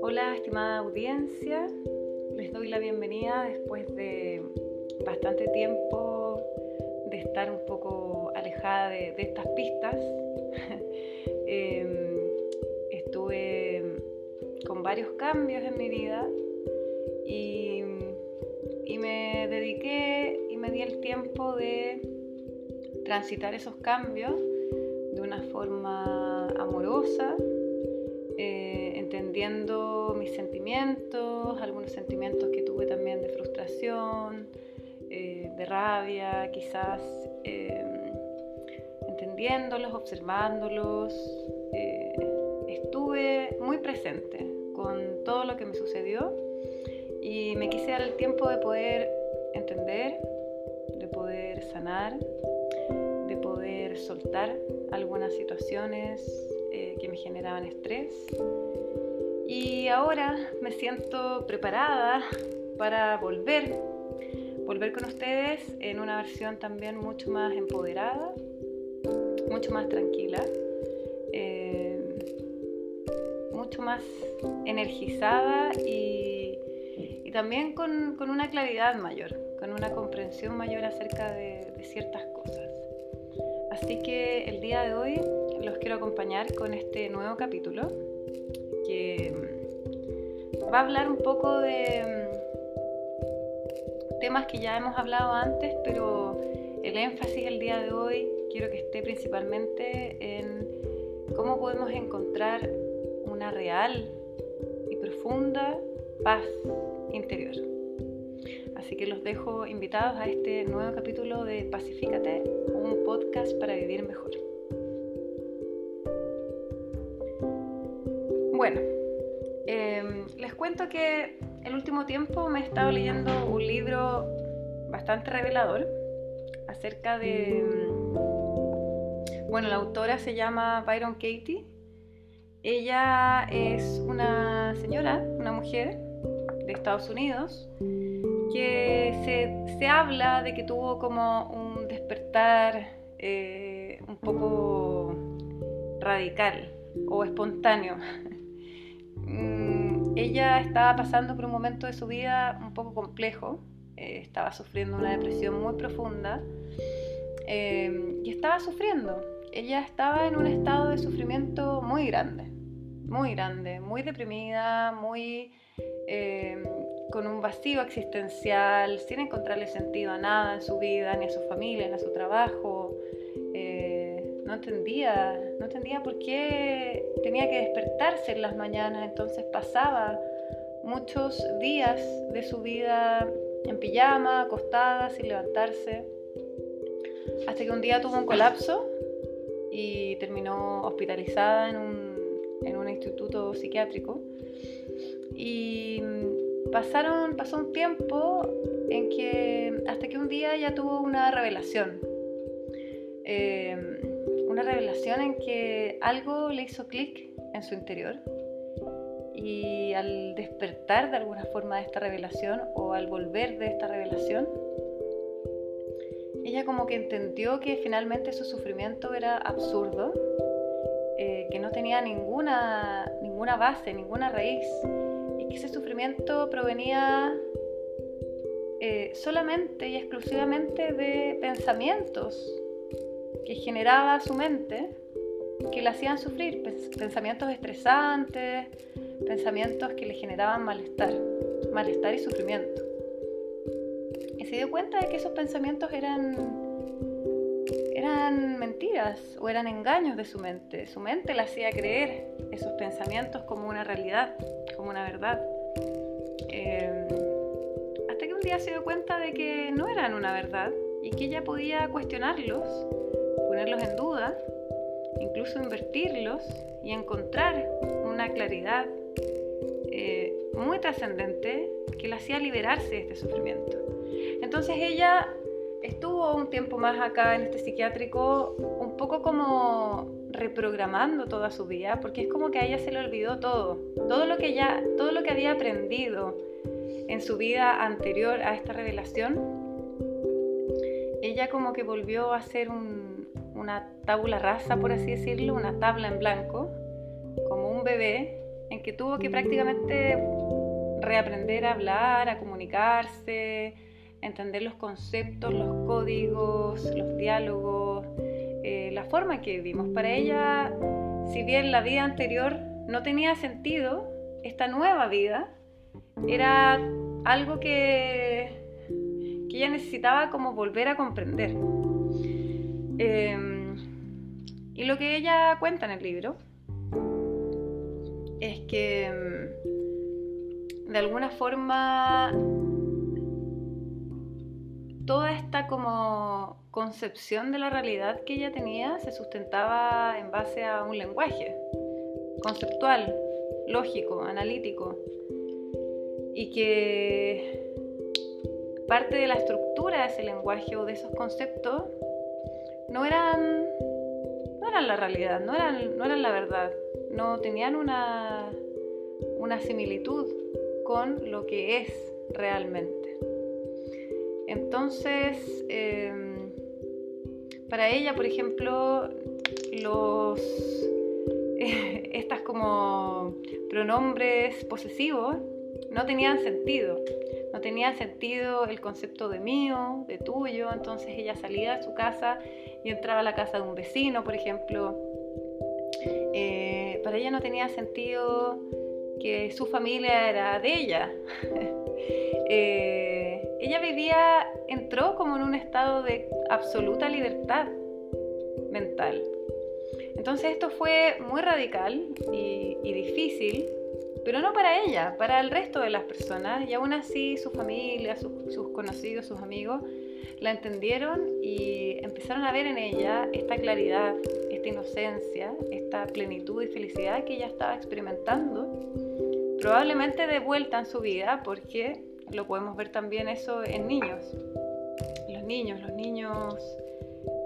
Hola, estimada audiencia. Les doy la bienvenida después de bastante tiempo de estar un poco alejada de, estas pistas. Em, estuve con varios cambios en mi vida y, y me dediqué y me di el tiempo de transitar esos cambios de una forma amorosa, eh, entendiendo mis sentimientos, algunos sentimientos que tuve también de frustración, eh, de rabia, quizás eh, entendiéndolos, observándolos. estuve muy presente con todo lo que me sucedió y me quise dar el tiempo de poder entender, de poder sanar soltar algunas situaciones eh, que me generaban estrés. Y ahora me siento preparada para volver, volver con ustedes en una versión también mucho más empoderada, mucho más tranquila, eh, mucho más energizada y, y también con, con, una claridad mayor, con una comprensión mayor acerca de, de ciertas cosas. Así que el día de hoy los quiero acompañar con este nuevo capítulo que va a hablar un poco de mm, temas que ya hemos hablado antes, pero el énfasis el día de hoy quiero que esté principalmente en cómo podemos encontrar una real y profunda paz interior. Así que los dejo invitados a este nuevo capítulo de Pacifícate, un podcast para vivir mejor. Bueno, em, les cuento que el último tiempo me he estado leyendo un libro bastante revelador acerca de... Bueno, la autora se llama Byron Katie. Ella es una señora, una mujer de Estados Unidos que se, habla de que tuvo como un despertar eh, un poco radical o espontáneo. Mm, ella estaba pasando por un momento de su vida un poco complejo, eh, estaba sufriendo una depresión muy profunda eh, y estaba sufriendo. Ella estaba en un estado de sufrimiento muy grande, muy grande, muy deprimida, muy con un vacío existencial, sin encontrarle sentido a nada en su vida, ni a su familia, ni a su trabajo. Eh, no entendía, no entendía por qué tenía que despertarse en las mañanas, entonces pasaba muchos días de su vida en pijama, acostada, sin levantarse, hasta que un día tuvo un colapso y terminó hospitalizada en un, en un instituto psiquiátrico. Y pasaron, pasó un tiempo en que hasta que un día ya tuvo una revelación. Eh, una revelación en que algo le hizo clic en su interior y al despertar de alguna forma de esta revelación o al volver de esta revelación, ella como que entendió que finalmente su sufrimiento era absurdo, eh, que no tenía ninguna, ninguna base, ninguna raíz ese sufrimiento provenía eh, solamente y exclusivamente de pensamientos que generaba su mente que le hacían sufrir, pensamientos estresantes, pensamientos que le generaban malestar, malestar y sufrimiento. Y se dio cuenta de que esos pensamientos eran, eran mentiras o eran engaños de su mente. Su mente le hacía creer esos pensamientos como una realidad como una verdad. Eh, hasta que un día se dio cuenta de que no eran una verdad y que ella podía cuestionarlos, ponerlos en duda, incluso invertirlos y encontrar una claridad eh, muy trascendente que la hacía liberarse de este sufrimiento. Entonces ella estuvo un tiempo más acá en este psiquiátrico, un poco como reprogramando toda su vida, porque es como que a ella se le olvidó todo, todo lo que ya, todo lo que había aprendido en su vida anterior a esta revelación, ella como que volvió a ser un, una tabla rasa, por así decirlo, una tabla en blanco, como un bebé, en que tuvo que prácticamente reaprender a hablar, a comunicarse, entender los conceptos, los códigos, los diálogos, eh, la forma que vivimos. Para ella, si bien la vida anterior no tenía sentido, esta nueva vida era algo que, que ella necesitaba como volver a comprender. Em, y lo que ella cuenta en el libro es que em, de alguna forma toda esta como concepción de la realidad que ella tenía se sustentaba en base a un lenguaje conceptual, lógico, analítico, y que parte de la estructura de ese lenguaje o de esos conceptos no eran, no eran la realidad, no eran, no eran la verdad, no tenían una, una similitud con lo que es realmente. Entonces, em, para ella, por ejemplo, los estas como pronombres posesivos no tenían sentido. No tenía sentido el concepto de mío, de tuyo. Entonces ella salía de su casa y entraba a la casa de un vecino, por ejemplo. Eh, para ella no tenía sentido que su familia era de ella. Eh, ella vivía, entró como en un estado de absoluta libertad mental. Entonces esto fue muy radical y, difícil, pero no para ella, para el resto de las personas. Y aún así su familia, sus conocidos, sus amigos, la entendieron y empezaron a ver en ella esta claridad, esta inocencia, esta plenitud y felicidad que ella estaba experimentando, probablemente de vuelta en su vida, porque lo podemos ver también eso en niños. Los niños, los niños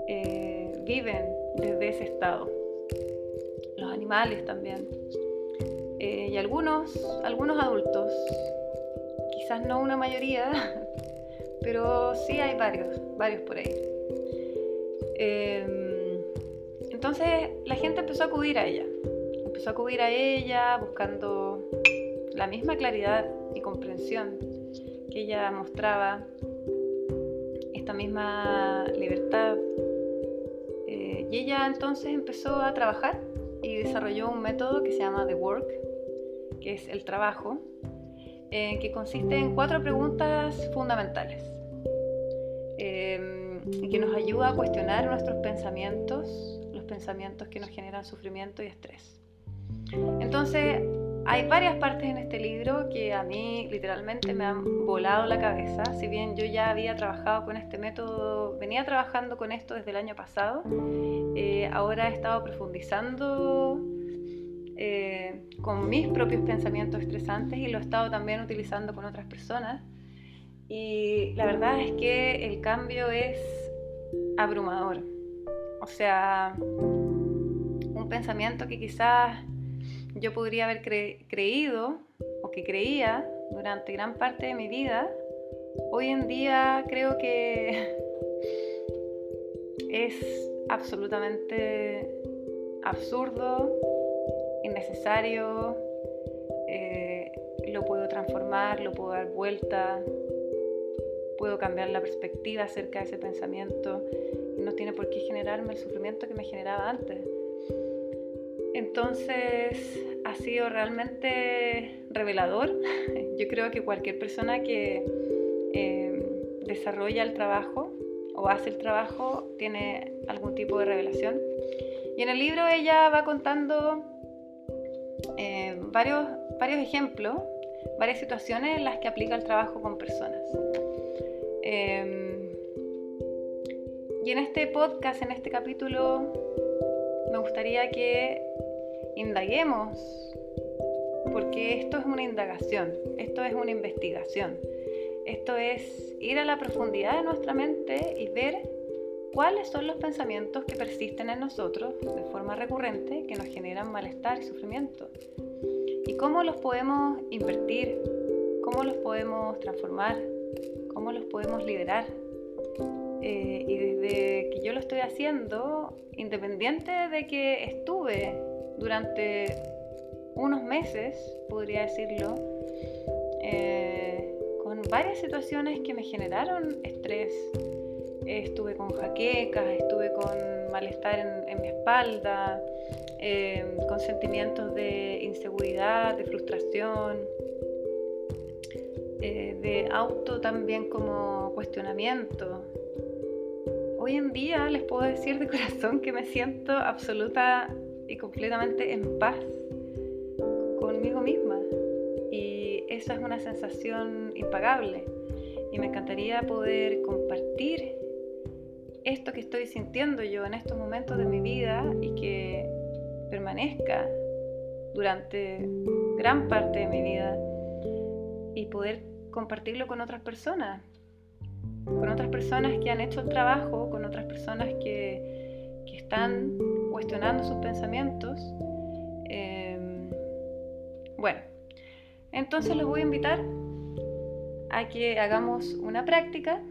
eh, viven desde ese estado. Los animales también. Eh, y algunos, algunos adultos. Quizás no una mayoría, pero sí hay varios, varios por ahí. Em, entonces la gente empezó a acudir a ella. Empezó a acudir a ella buscando la misma claridad y comprensión ella mostraba, esta misma libertad, y ella entonces empezó a trabajar y desarrolló un método que se llama The Work, que es el trabajo, eh, que consiste en cuatro preguntas fundamentales, eh, que nos ayuda a cuestionar nuestros pensamientos, los pensamientos que nos generan sufrimiento y estrés. Entonces, hay varias partes en este libro que a mí literalmente me han volado la cabeza. Si bien yo ya había trabajado con este método, venía trabajando con esto desde el año pasado, eh, ahora he estado profundizando eh, con mis propios pensamientos estresantes y lo he estado también utilizando con otras personas. Y la verdad es que el cambio es abrumador. O sea, un pensamiento que quizás yo podría haber creído o que creía durante gran parte de mi vida, hoy en día creo que es absolutamente absurdo, innecesario, eh, lo puedo transformar, lo puedo dar vuelta, puedo cambiar la perspectiva acerca de ese pensamiento y no tiene por qué generarme el sufrimiento que me generaba antes. Entonces ha sido realmente revelador. Yo creo que cualquier persona que eh, desarrolla el trabajo o hace el trabajo tiene algún tipo de revelación. Y en el libro ella va contando eh, varios, varios ejemplos, varias situaciones en las que aplica el trabajo con personas. Em, y en este podcast, en este capítulo, me gustaría que indaguemos, porque esto es una indagación, esto es una investigación, esto es ir a la profundidad de nuestra mente y ver cuáles son los pensamientos que persisten en nosotros de forma recurrente que nos generan malestar y sufrimiento. Y cómo los podemos invertir, cómo los podemos transformar, cómo los podemos liberar Eh, y desde que yo lo estoy haciendo, independiente de que estuve durante unos meses, podría decirlo, eh, con varias situaciones que me generaron estrés. estuve con jaquecas, estuve con malestar en, mi espalda, eh, con sentimientos de inseguridad, de frustración, eh, de auto también como cuestionamiento. Hoy en día les puedo decir de corazón que me siento absoluta y completamente en paz conmigo misma. Y esa es una sensación impagable. Y me encantaría poder compartir esto que estoy sintiendo yo en estos momentos de mi vida y que permanezca durante gran parte de mi vida y poder compartirlo con otras personas, con otras personas que han hecho el trabajo, con otras personas que, que están cuestionando sus pensamientos. Em, bueno, entonces los voy a invitar a que hagamos una práctica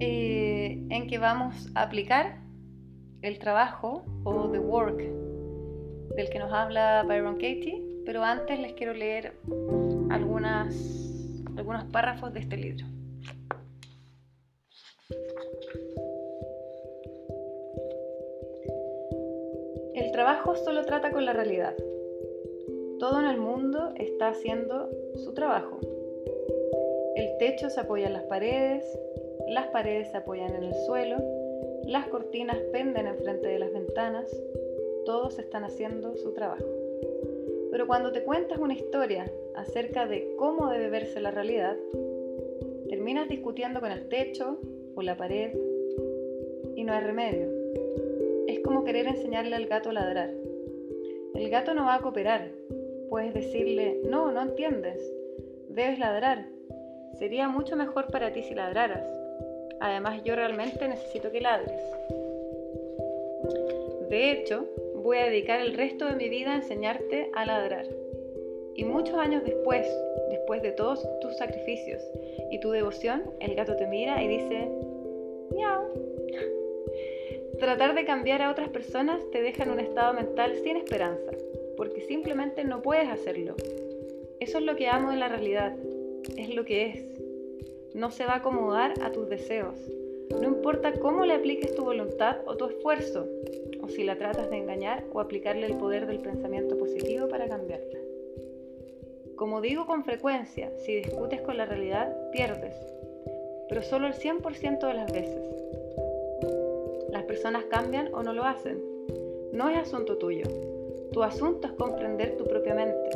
eh, en que vamos a aplicar el trabajo o the work del que nos habla Byron Katie, pero antes les quiero leer algunas, algunos párrafos de este libro. El trabajo solo trata con la realidad. Todo en el mundo está haciendo su trabajo. El techo se apoya en las paredes, las paredes se apoyan en el suelo, las cortinas penden enfrente de las ventanas, todos están haciendo su trabajo. Pero cuando te cuentas una historia acerca de cómo debe verse la realidad, terminas discutiendo con el techo o la pared y no hay remedio. Como querer enseñarle al gato a ladrar. El gato no va a cooperar. Puedes decirle, no, no entiendes. Debes ladrar. Sería mucho mejor para ti si ladraras. Además, yo realmente necesito que ladres. De hecho, voy a dedicar el resto de mi vida a enseñarte a ladrar. Y muchos años después, después de todos tus sacrificios y tu devoción, el gato te mira y dice. Tratar de cambiar a otras personas te deja en un estado mental sin esperanza, porque simplemente no puedes hacerlo. Eso es lo que amo de la realidad, es lo que es. No se va a acomodar a tus deseos. No importa cómo le apliques tu voluntad o tu esfuerzo, o si la tratas de engañar o aplicarle el poder del pensamiento positivo para cambiarla. Como digo con frecuencia, si discutes con la realidad, pierdes, pero solo el 100% de las veces. Personas cambian o no lo hacen. No es asunto tuyo. Tu asunto es comprender tu propia mente.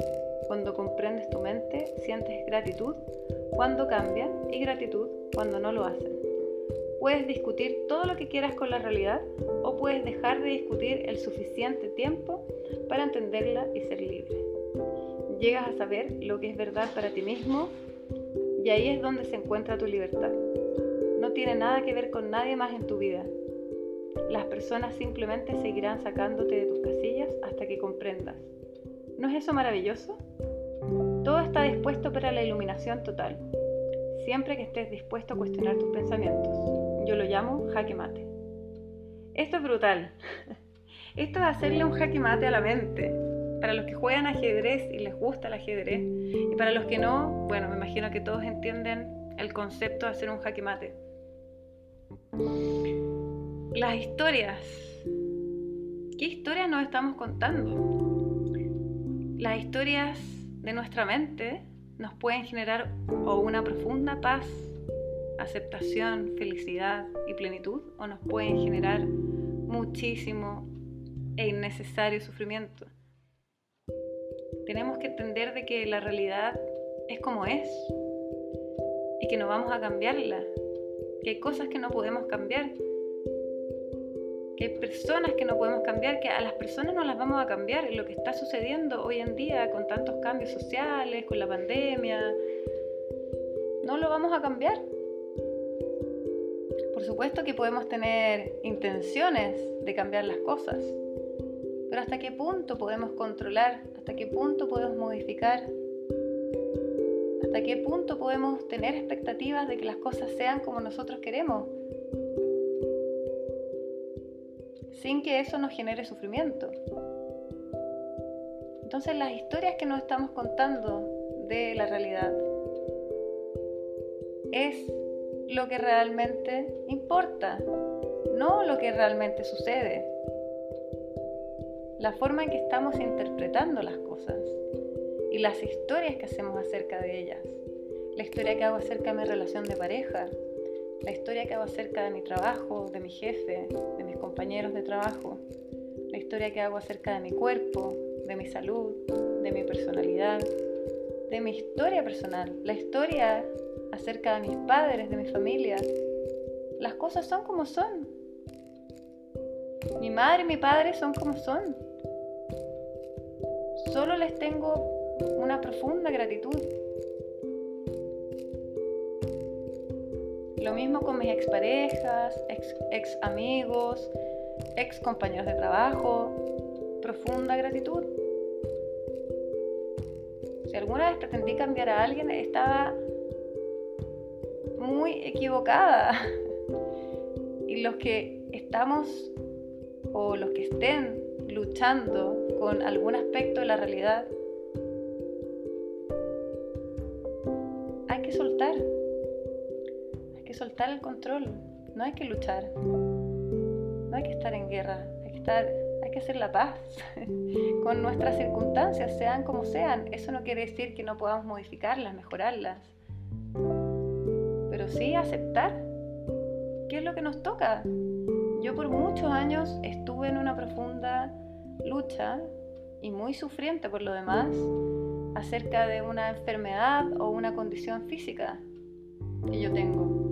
Cuando comprendes tu mente, sientes gratitud cuando cambian y gratitud cuando no lo hacen. Puedes discutir todo lo que quieras con la realidad o puedes dejar de discutir el suficiente tiempo para entenderla y ser libre llegas a saber lo que es verdad para ti mismo y ahí es donde se encuentra tu libertad. No tiene nada que ver con nadie más en tu vida. Las personas simplemente seguirán sacándote de tus casillas hasta que comprendas. ¿No es eso maravilloso? Todo está dispuesto para la iluminación total, siempre que estés dispuesto a cuestionar tus pensamientos. Yo lo llamo jaque mate. Esto es brutal. Esto es hacerle un jaque mate a la mente, para los que juegan ajedrez y les gusta el ajedrez, y para los que no, bueno, me imagino que todos entienden el concepto de hacer un jaque mate. Las historias. ¿Qué historias nos estamos contando? Las historias de nuestra mente nos pueden generar o una profunda paz, aceptación, felicidad y plenitud, o nos pueden generar muchísimo e innecesario sufrimiento tenemos que entender de que la realidad es como es y que no vamos a cambiarla, que hay cosas que no podemos cambiar, que personas que no podemos cambiar, que a las personas no las vamos a cambiar. Lo que está sucediendo hoy en día con tantos cambios sociales, con la pandemia, no lo vamos a cambiar. Por supuesto que podemos tener intenciones de cambiar las cosas, pero ¿hasta qué punto podemos controlar? ¿Hasta qué punto podemos modificar? ¿Hasta qué punto podemos tener expectativas de que las cosas sean como nosotros queremos? Sin que eso nos genere sufrimiento. Entonces las historias que nos estamos contando de la realidad es lo que realmente importa, no lo que realmente sucede. La forma en que estamos interpretando las cosas y las historias que hacemos acerca de ellas. La historia que hago acerca de mi relación de pareja, la historia que hago acerca de mi trabajo, de mi jefe, de mis compañeros de trabajo, la historia que hago acerca de mi cuerpo, de mi salud, de mi personalidad, de mi historia personal, la historia acerca de mis padres, de mi familia. Las cosas son como son. Mi madre y mi padre son como son. Solo les tengo una profunda gratitud. Lo mismo con mis exparejas, ex, ex amigos, ex compañeros de trabajo. Profunda gratitud. Si alguna vez pretendí cambiar a alguien, estaba muy equivocada. Y los que estamos o los que estén luchando con algún aspecto de la realidad, hay que soltar. Soltar el control. No hay que luchar. No hay que estar en guerra. Hay que estar hay que hacer la paz con nuestras circunstancias, sean como sean. Eso no quiere decir que no podamos modificarlas, mejorarlas sí aceptar qué es lo que nos toca. Yo por muchos años estuve en una profunda lucha y muy sufriente por lo demás acerca de una enfermedad o una condición física que yo tengo.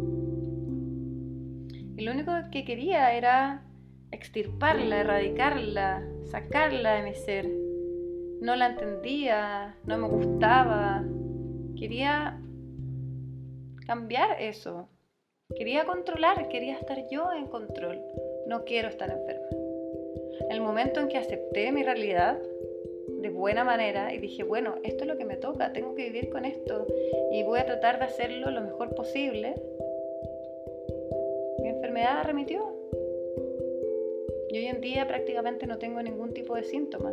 Y lo único que quería era extirparla, erradicarla, sacarla de mi ser. No la entendía, no me gustaba. Quería cambiar eso. Quería controlar, quería estar yo en control. No quiero estar enferma. El momento en que acepté mi realidad de buena manera y dije, bueno, esto es lo que me toca, tengo que vivir con esto y voy a tratar de hacerlo lo mejor posible, mi enfermedad remitió. Y hoy en día prácticamente no tengo ningún tipo de síntoma.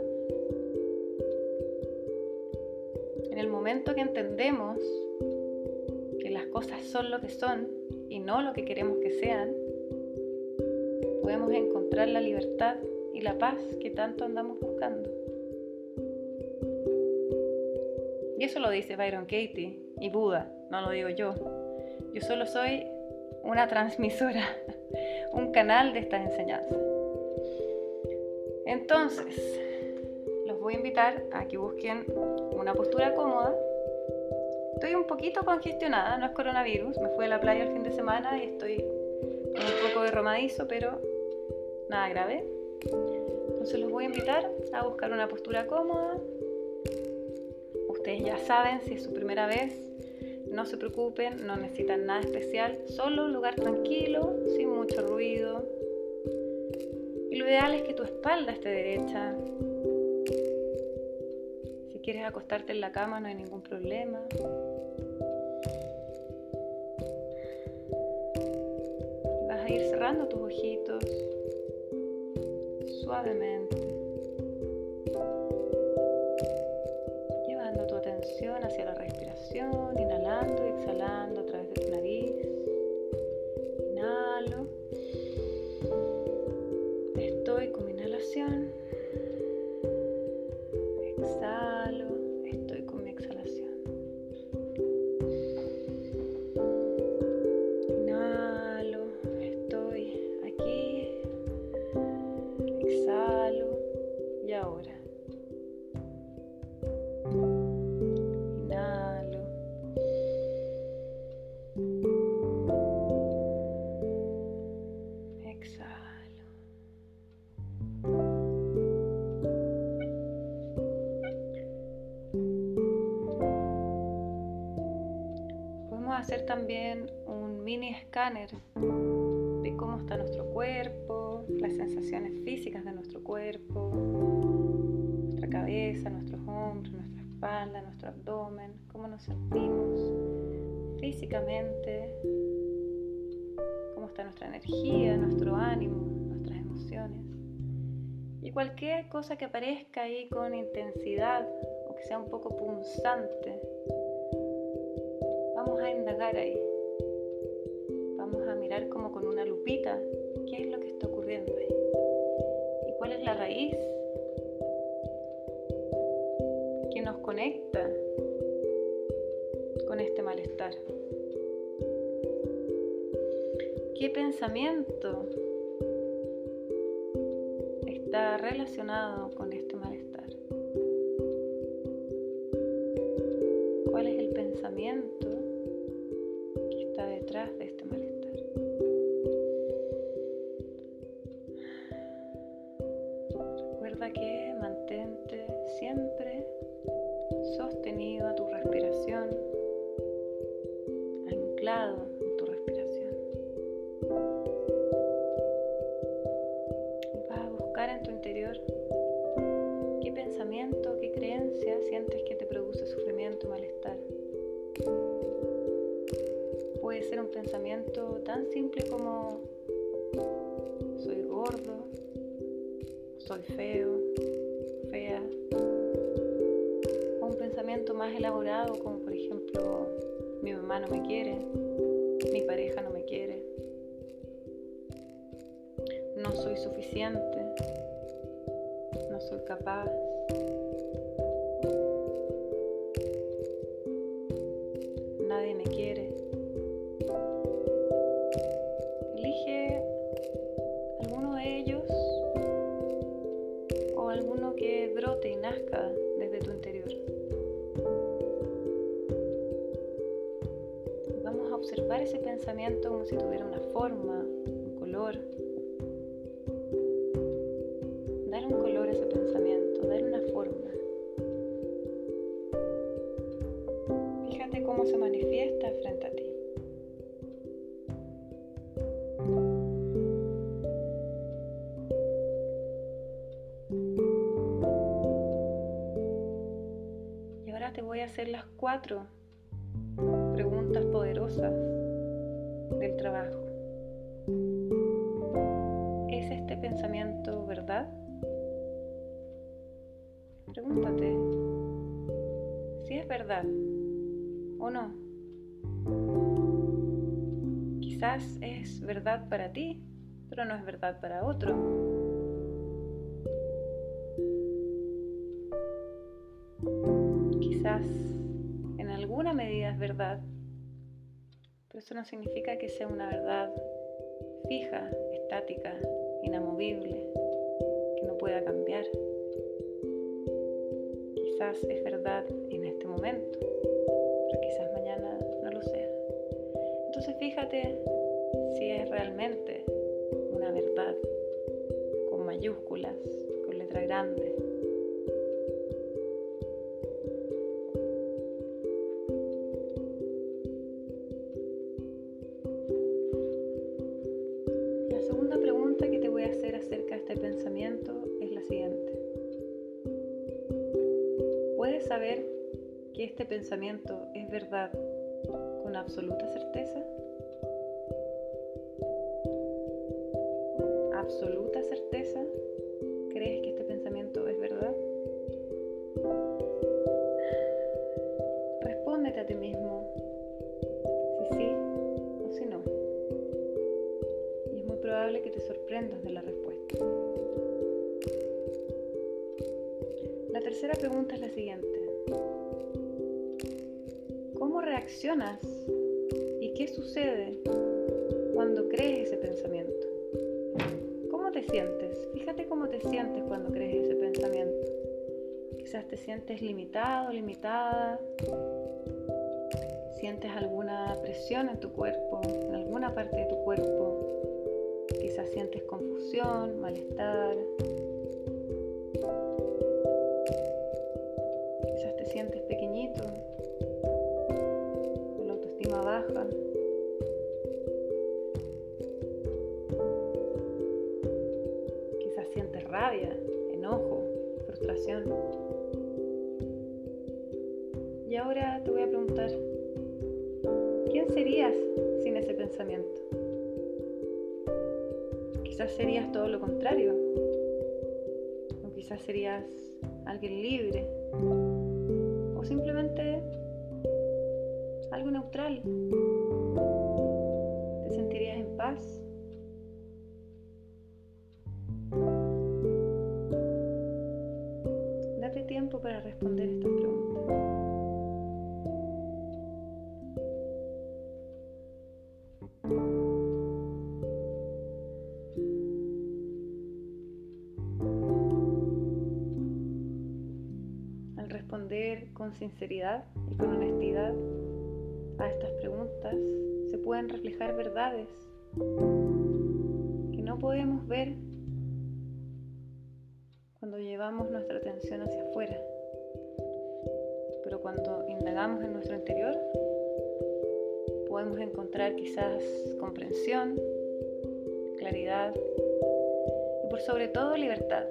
En el momento que entendemos cosas son lo que son y no lo que queremos que sean, podemos encontrar la libertad y la paz que tanto andamos buscando. Y eso lo dice Byron Katie y Buda, no lo digo yo. Yo solo soy una transmisora, un canal de estas enseñanzas. Entonces, los voy a invitar a que busquen una postura cómoda Estoy un poquito congestionada, no es coronavirus, me fui a la playa el fin de semana y estoy con un poco de romadizo, pero nada grave. Entonces los voy a invitar a buscar una postura cómoda. Ustedes ya saben si es su primera vez, no se preocupen, no necesitan nada especial, solo un lugar tranquilo, sin mucho ruido. Y lo ideal es que tu espalda esté derecha. Si quieres acostarte en la cama no hay ningún problema. ir cerrando tus ojitos suavemente, hacia la respiración, inhalando y exhalando escáner de cómo está nuestro cuerpo, las sensaciones físicas de nuestro cuerpo, nuestra cabeza, nuestros hombros, nuestras espalda, nuestro abdomen, cómo nos sentimos físicamente, cómo está nuestra energía, nuestro ánimo, nuestras emociones. Y cualquier cosa que aparezca ahí con intensidad o que sea un poco punzante, vamos a indagar ahí. Como con una lupita qué es lo que está ocurriendo ahí. Y cuál es la raíz que nos conecta con este malestar. ¿Qué pensamiento está relacionado con este malestar? ¿Cuál es el pensamiento que está detrás de este malestar? Que mantente siempre sostenido a tu respiración, anclado en tu interior qué pensamiento, qué creencia sientes que te produce sufrimiento, malestar. Puede ser un pensamiento tan simple como soy gordo, soy feo, fea. O un pensamiento más elaborado como por ejemplo mi mamá no me quiere, mi pareja no me quiere, no soy suficiente, no soy capaz. Pensamiento como si tuviera una forma, un color, se manifiesta frente a ti. Y ahora te voy a hacer las cuatro verdad o no. Quizás es verdad para ti, pero no es verdad para otro. Quizás en alguna medida es verdad, pero eso no significa que sea una verdad fija, estática, inamovible, que no pueda cambiar. Quizás es verdad en este momento, quizás mañana no lo sea. Entonces fíjate si es realmente una verdad con mayúsculas, con letra grande. Saber que este pensamiento es verdad con absoluta certeza? ¿Absoluta certeza? Y qué sucede cuando crees ese pensamiento. ¿Cómo te sientes? Fíjate cómo te sientes cuando crees ese pensamiento. Quizás te sientes limitado, limitada. Sientes alguna presión en tu cuerpo, en alguna parte de tu cuerpo. Quizás sientes confusión, malestar. Pensamiento? Quizás serías todo lo contrario. O quizás serías alguien libre. O simplemente algo neutral. Sinceridad y con honestidad a estas preguntas, se pueden reflejar verdades que no podemos ver cuando llevamos nuestra atención hacia afuera. Pero cuando indagamos en nuestro interior, podemos encontrar quizás comprensión, claridad y por sobre todo libertad.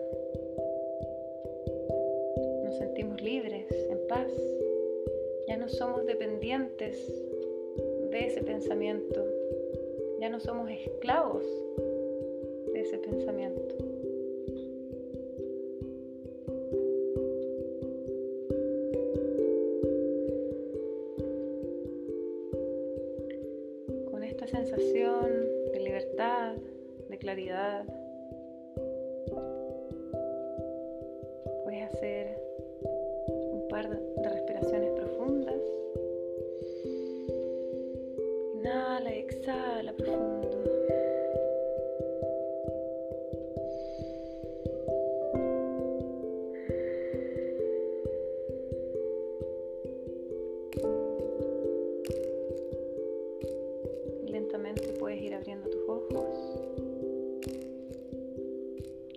Sentimos libres paz. Ya no somos dependientes de ese pensamiento. Ya no somos esclavos de ese pensamiento. Con esta sensación de libertad, de claridad, ojos,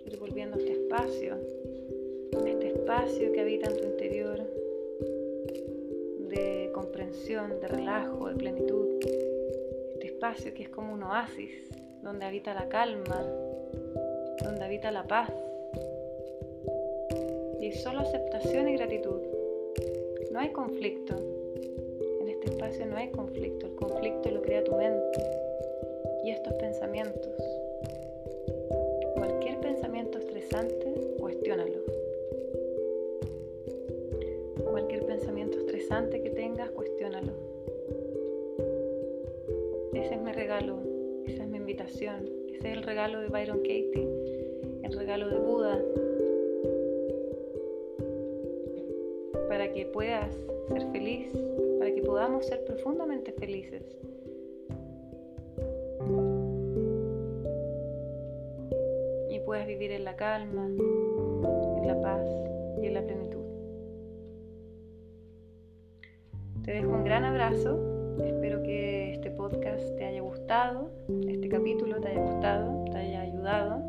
ir volviendo a este espacio, este espacio que habita en tu interior, de relajo, de plenitud. Este espacio que es como un oasis, donde habita la calma, donde habita la paz. Y solo aceptación y gratitud. No hay conflicto. En este espacio no hay conflicto. El conflicto lo crea tu mente y estos pensamientos. Cualquier pensamiento estresante, cuestiónalo. Cualquier pensamiento estresante que tengas, cuestiónalo. Ese es mi regalo, esa es mi invitación, ese es el regalo de Byron Katie, el regalo de Buda, para que puedas ser feliz, para que podamos ser profundamente felices. Vivir en la calma, en la paz y en la plenitud. Te dejo un gran abrazo. Espero que este podcast te haya gustado, este capítulo te haya gustado, te haya ayudado.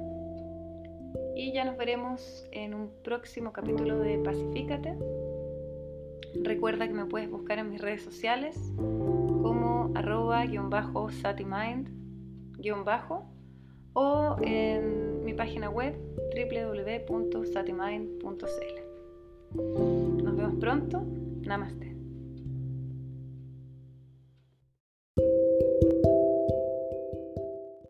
Y ya nos veremos en un próximo capítulo de Pacifícate. Recuerda que me puedes buscar en mis redes sociales como arroba-satimind- o en página web www.satimind.cl. Nos vemos pronto. Namaste.